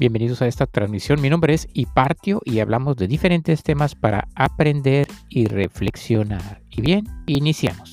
Bienvenidos a esta transmisión. Mi nombre es Hipartio y hablamos de diferentes temas para aprender y reflexionar. Y bien, iniciamos.